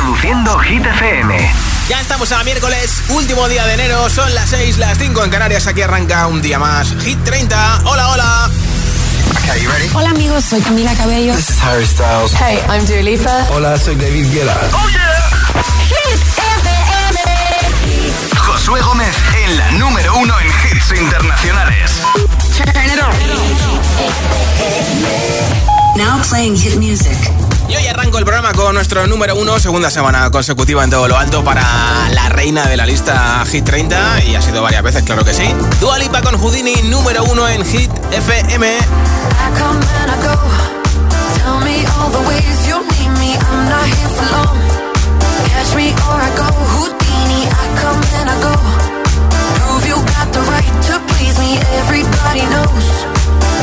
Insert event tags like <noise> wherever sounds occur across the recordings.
Reproduciendo Hit FM. Ya estamos a miércoles, último día de enero, son las 6, las 5 en Canarias, aquí arranca un día más. Hit 30, hola, hola. Okay, you ready? Hola amigos, soy Camila Cabello. This is Harry Styles. Hey, I'm Dua Lipa. Hola, soy David Guetta. Oh yeah. Hit FM. Josué Gómez en la número uno en hits internacionales. Turn it on. Now playing hit music. Y hoy arranco el programa con nuestro número uno, segunda semana consecutiva en todo lo alto para la reina de la lista Hit 30. Y ha sido varias veces, claro que sí. Dualipa con Houdini, número uno en Hit FM. Everybody knows.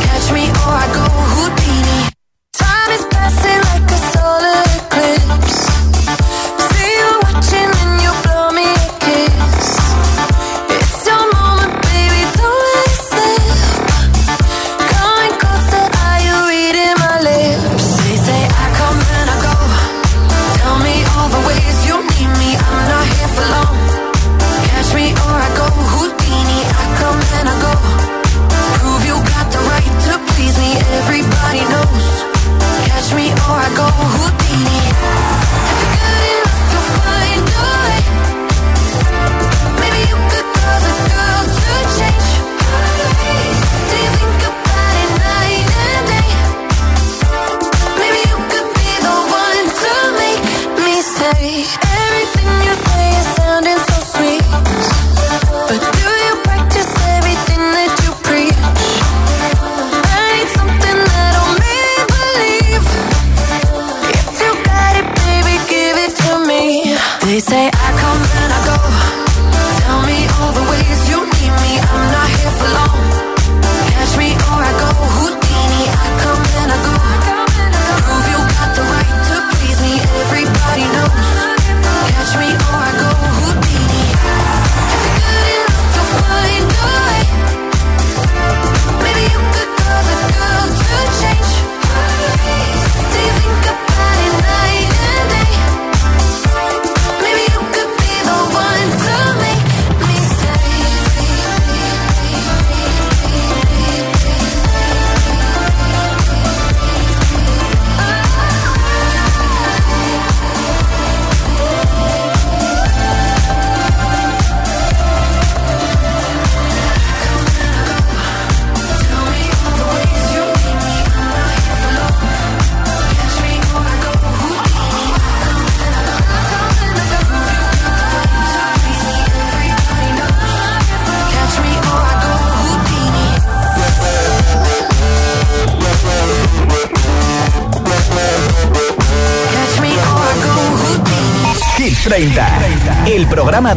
Catch me or I go Houdini. Time is passing like solar eclipse.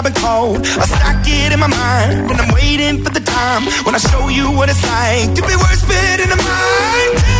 I've been cold. I stack it in my mind, and I'm waiting for the time when I show you what it's like to be worse fit in the mind.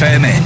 FM.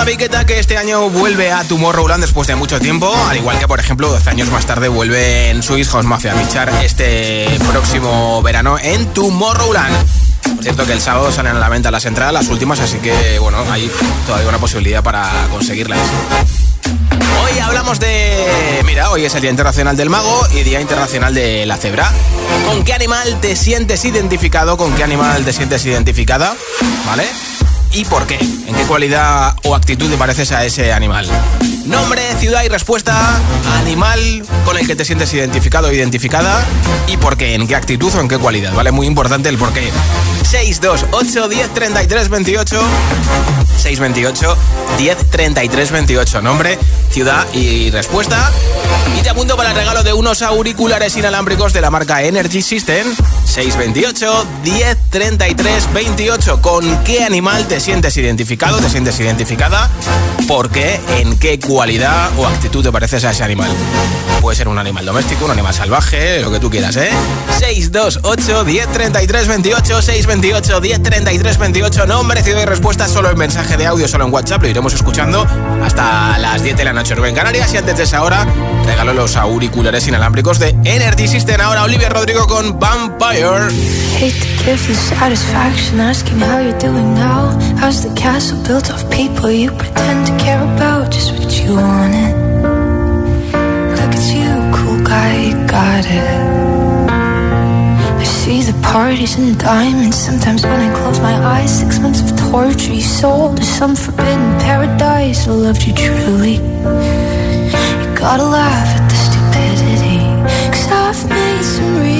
David Guetta, que este año vuelve a Tomorrowland después de mucho tiempo. Al igual que, por ejemplo, 12 años más tarde vuelve en Swiss House Mafia a pinchar este próximo verano en Tomorrowland. Por cierto que el sábado salen a la venta las entradas, las últimas, así que, bueno, hay todavía una posibilidad para conseguirlas. Hoy hablamos de... Mira, hoy es el Día Internacional del Mago y Día Internacional de la Cebra. ¿Con qué animal te sientes identificado? ¿Con qué animal te sientes identificada? ¿Vale? Y por qué. ¿En qué cualidad o actitud te pareces a ese animal? Nombre, ciudad y respuesta, animal con el que te sientes identificado o identificada y por qué, en qué actitud o en qué cualidad, ¿vale? Muy importante el por qué. 628 10 33 28 628 10 33 28 Nombre, ciudad y respuesta Y te apunto para el regalo de unos auriculares inalámbricos de la marca Energy System 628 10 33 28 ¿Con qué animal te sientes identificado? ¿Te sientes identificada? ¿Por qué? ¿En qué cualidad o actitud te pareces a ese animal? Puede ser un animal doméstico, un animal salvaje, lo que tú quieras, ¿eh? 628 10 33 28 628 10 33 28 Nombre, ciudad y respuesta solo en mensaje de audio, solo en WhatsApp Lo iremos escuchando hasta las 10 de la noche en Canarias Y antes de esa hora, regalo los auriculares inalámbricos de Energy System Ahora Olivia Rodrigo con Vampire Hate to give you satisfaction asking how you're How's the castle built of people you pretend to care about Just what you wanted. Look at you, cool guy, you got it. I see the parties and diamonds Sometimes when I close my eyes Six months of torture you sold To some forbidden paradise. I loved you truly. You gotta laugh at the stupidity Cause I've made some real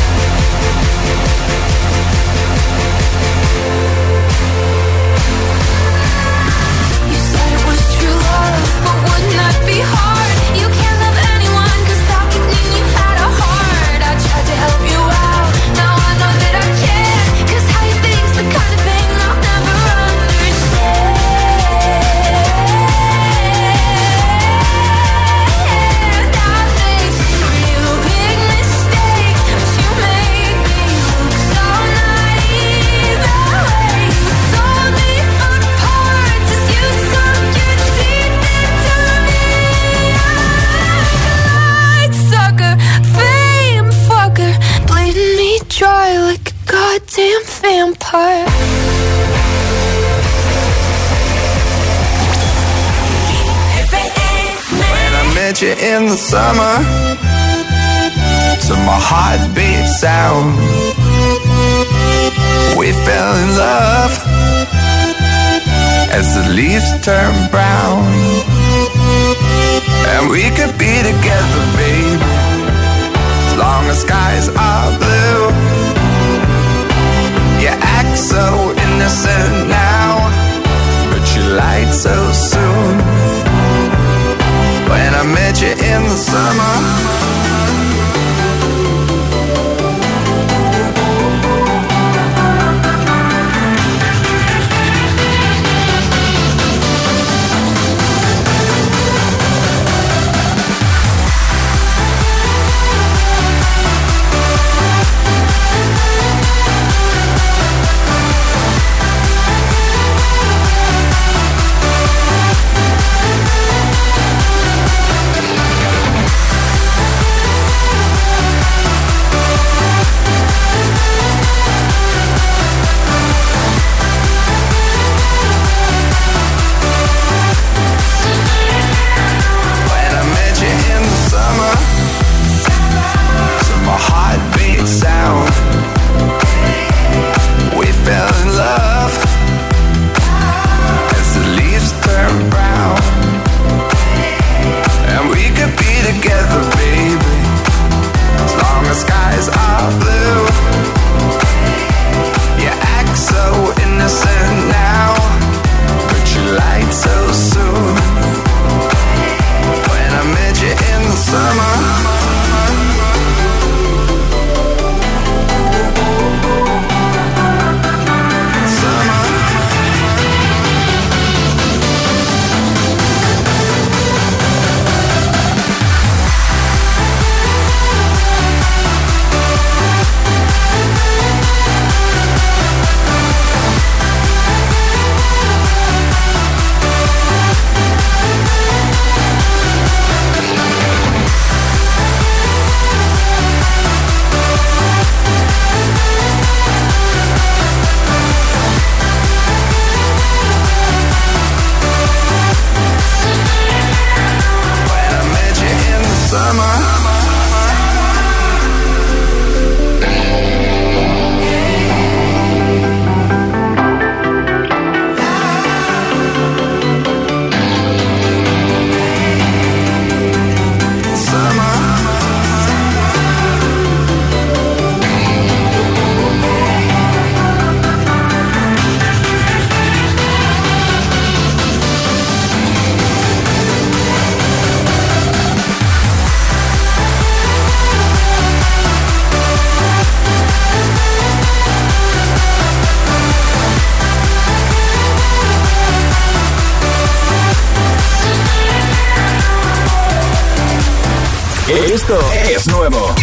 Esto es nuevo.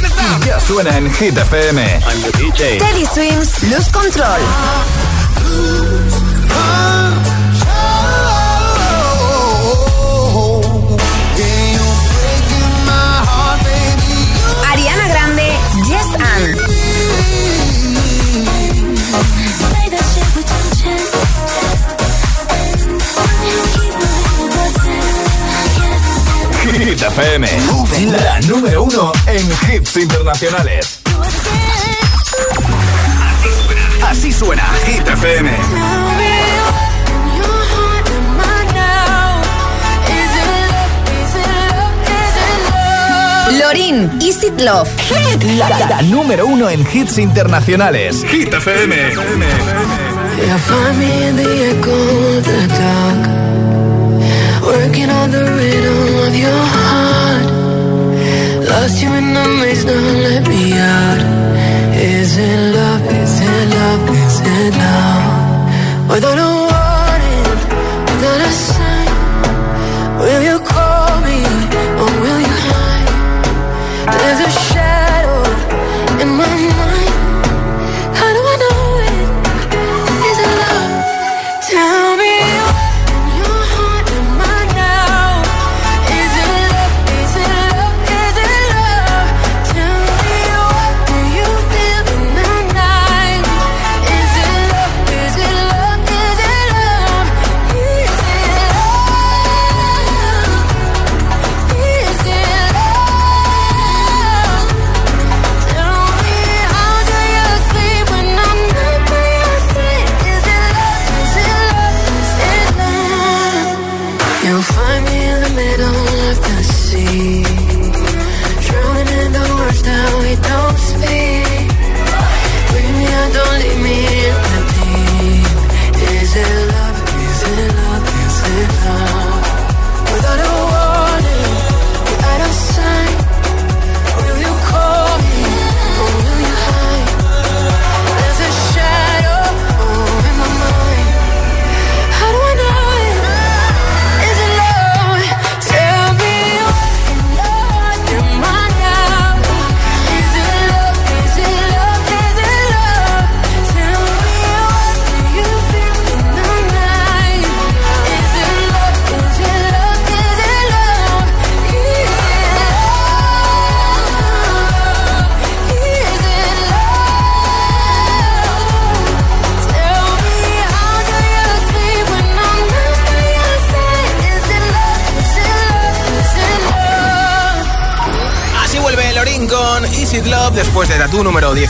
Y ya suena en Hit FM. Teddy Swims, Lose Control. FM. La número uno en hits internacionales. Así suena Hit FM. Lorin, Is It Love. La, la número uno en hits internacionales. Hit FM. Yeah, Working on the rhythm of your heart. Lost you in the maze, now let me out. Is it love? Is it love? Is it love? Without a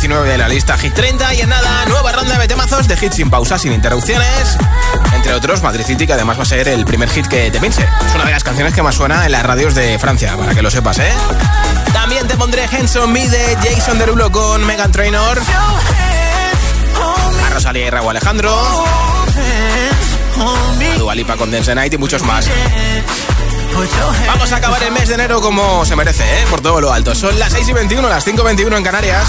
19 de la lista Hit 30 y en nada, nueva ronda de temazos de hits sin pausa, sin interrupciones. Entre otros, Madrid City, que además va a ser el primer hit que te pinche. Es una de las canciones que más suena en las radios de Francia, para que lo sepas, ¿eh? También te pondré Henson Me de Jason Derulo con Megan Trainor. A Rosalía y Raúl Alejandro. A Dualipa con Dance Night y muchos más. Vamos a acabar el mes de enero como se merece, ¿eh? Por todo lo alto. Son las 6 y 21, las 5 y 21 en Canarias.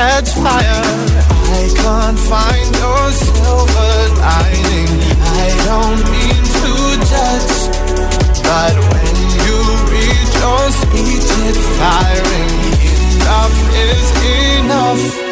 Catch fire. I can't find your silver lining. I don't mean to judge, but when you read your speech, it's tiring. Enough is enough.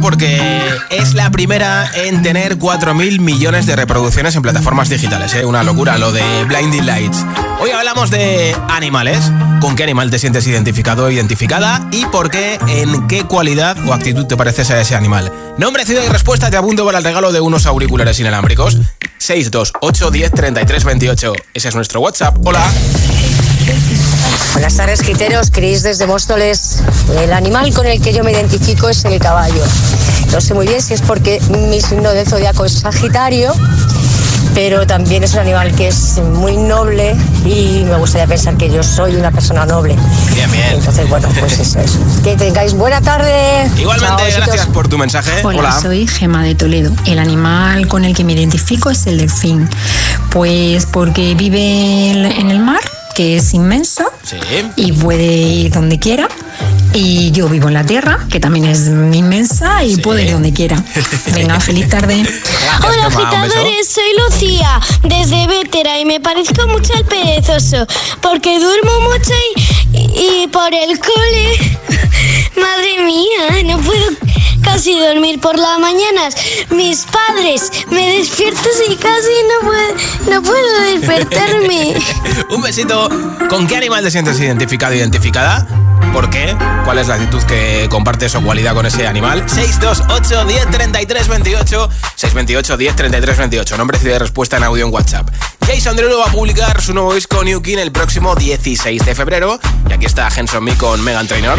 Porque es la primera en tener 4.000 millones de reproducciones en plataformas digitales. ¿eh? Una locura lo de Blinding Lights. Hoy hablamos de animales. ¿Con qué animal te sientes identificado o identificada? ¿Y por qué? ¿En qué cualidad o actitud te pareces a ese animal? Nombre, ciudad y respuesta te abundo para el regalo de unos auriculares inalámbricos. 628 10 33 28. Ese es nuestro WhatsApp. Hola. Buenas tardes, giteros. Cris desde Móstoles. El animal con el que yo me identifico es el caballo. No sé muy bien si es porque mi signo de zodiaco es Sagitario, pero también es un animal que es muy noble y me gustaría pensar que yo soy una persona noble. Bien, bien. Entonces, bueno, pues eso es. Que tengáis buena tarde. Igualmente, Chao, gracias por tu mensaje. Hola, soy Gema de Toledo. El animal con el que me identifico es el delfín. Pues porque vive en el mar, que es inmenso Sí. y puede ir donde quiera. Y yo vivo en la tierra, que también es inmensa y puede ir donde quiera. <laughs> Venga, feliz tarde. Hola agitadores, soy Lucía desde Vétera y me parezco mucho al perezoso porque duermo mucho y, y por el cole, <laughs> madre mía, no puedo casi dormir por las mañanas. Mis padres me despiertan y casi no puedo, no puedo despertarme. <laughs> Un besito. ¿Con qué animal te sientes identificado, identificada? ¿Por qué? ¿Cuál es la actitud que compartes o cualidad con ese animal? 628 10 33 28 628 10 33 28 Nombre y de respuesta en audio en WhatsApp. Jason Derulo va a publicar su nuevo disco New King el próximo 16 de febrero. Y aquí está Henson Me con Megan Trainor.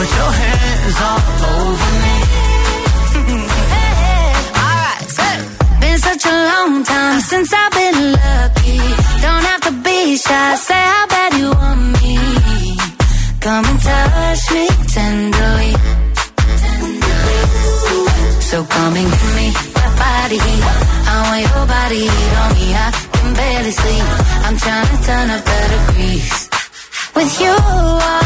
put your hands all over me. <laughs> Alright, so Been such a long time since I've been lucky. Don't have to be shy. Say how bad you want me. Come and touch me tenderly. So come and give me that body. I want your body heat on me. I can barely sleep. I'm trying to turn up better grease. With you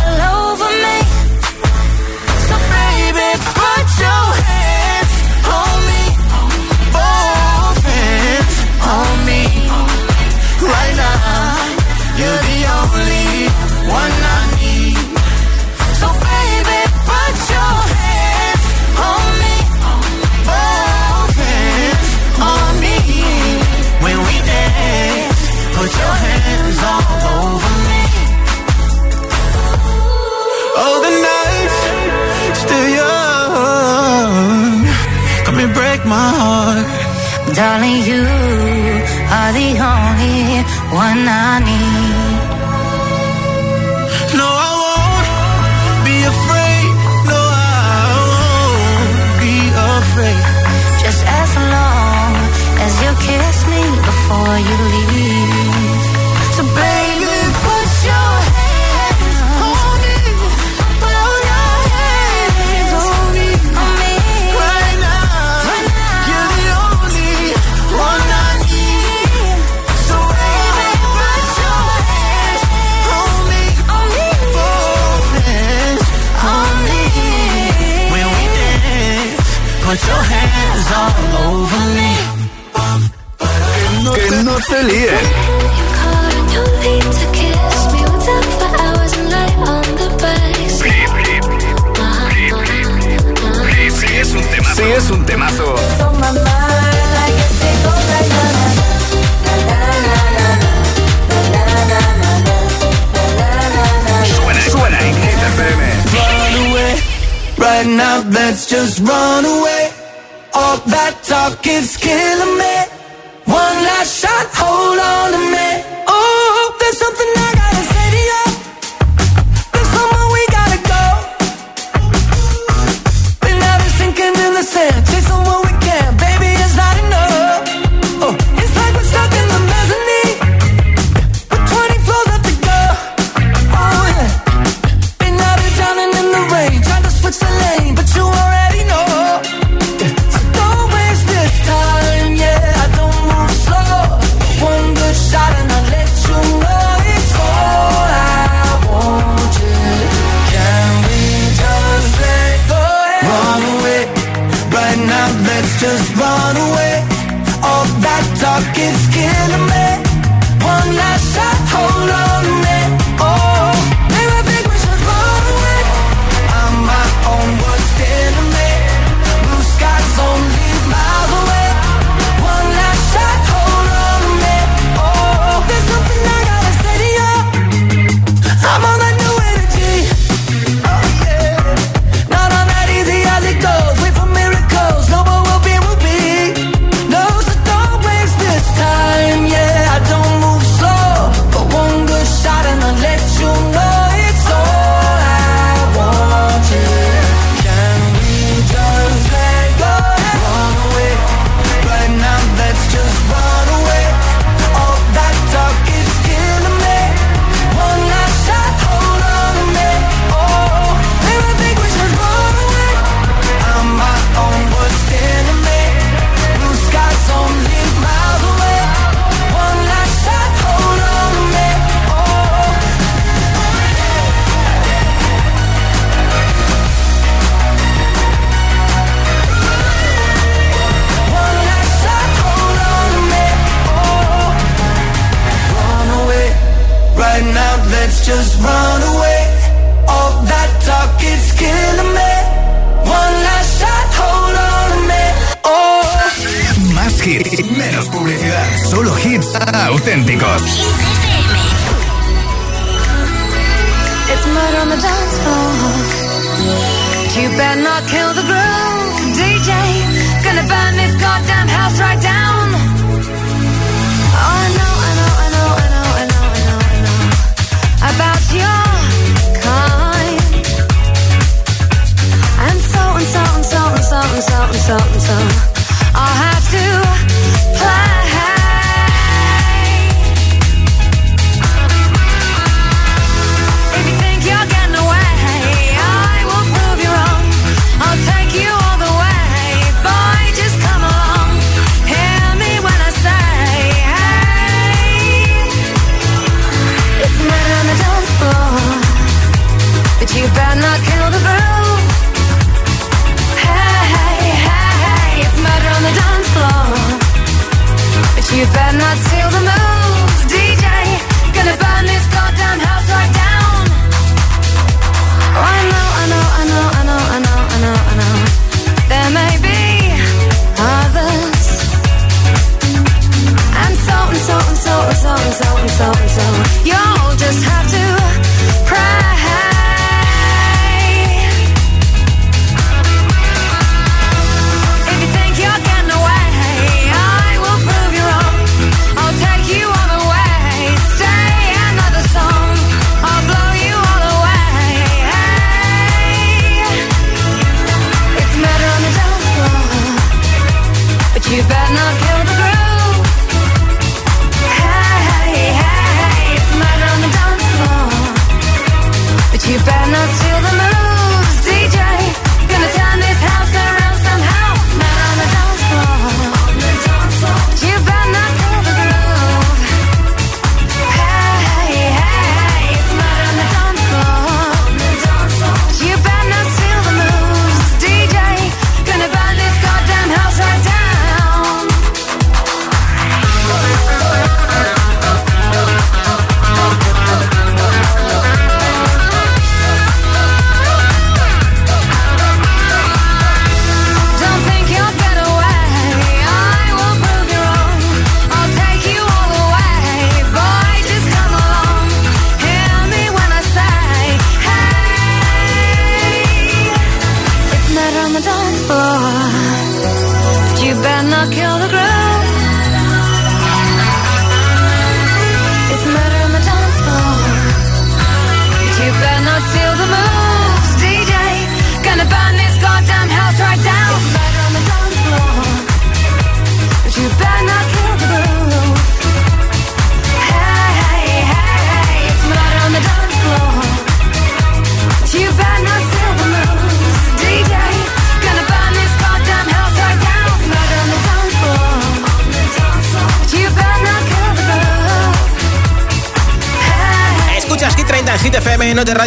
one I need. No, I won't be afraid. No, I won't be afraid. Just as long as you kiss me before you leave. Let's just run away. All that talk is killing me.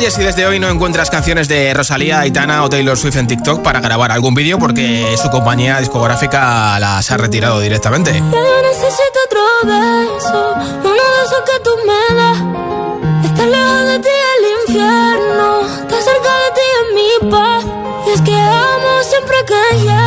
Oye, si desde hoy no encuentras canciones de Rosalía, Aitana o Taylor Swift en TikTok para grabar algún vídeo porque su compañía discográfica las ha retirado directamente. Ya yo necesito otro beso, uno de esos que tú me das. Estar lejos de ti el infierno, estar cerca de ti es mi paz. Y es que amo siempre que ya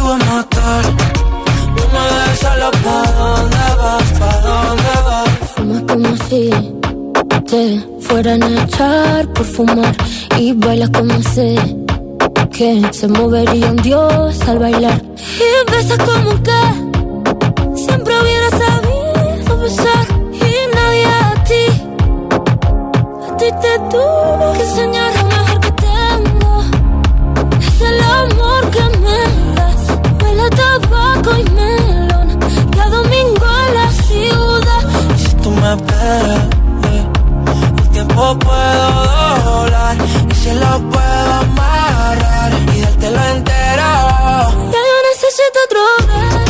iba a matar. No me dejes solo pa' dónde vas, pa' dónde vas. Fuma como si te fueran a echar por fumar y bailas como sé que se movería un dios al bailar. Y besas como que siempre hubiera sabido besar y nadie a ti, a ti te tuvo que enseñar lo mejor que tengo. Es el amor que me mango y melón, cada domingo en la ciudad. Y si tú me esperas, eh, el tiempo puedo doblar y se lo puedo amarrar y dártelo entero. Ya yo necesito otro vez.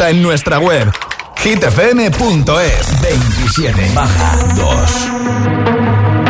venta en nuestra web hitfm.es 27 baja 2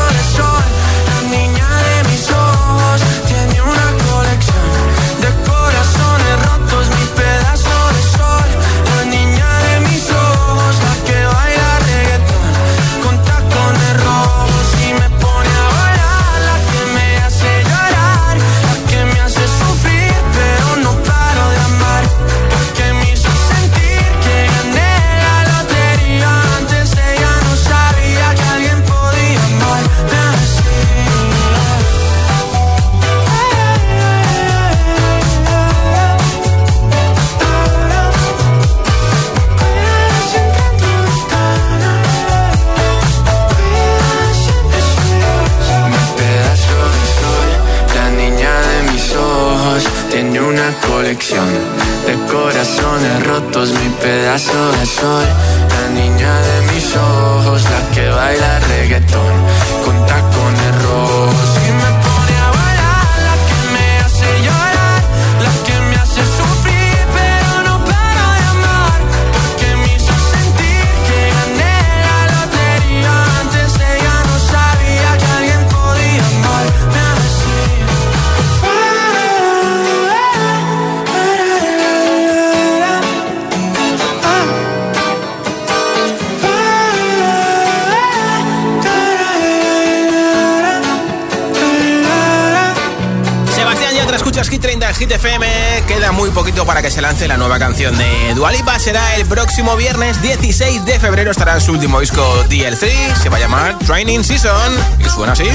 su último disco DLC. Se va a llamar Training Season. Y suena así.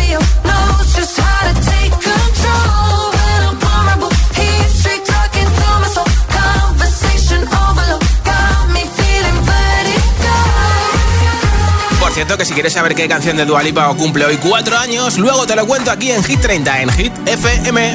Por cierto, que si quieres saber qué canción de Dualipa cumple hoy cuatro años, luego te lo cuento aquí en Hit 30, en Hit FM.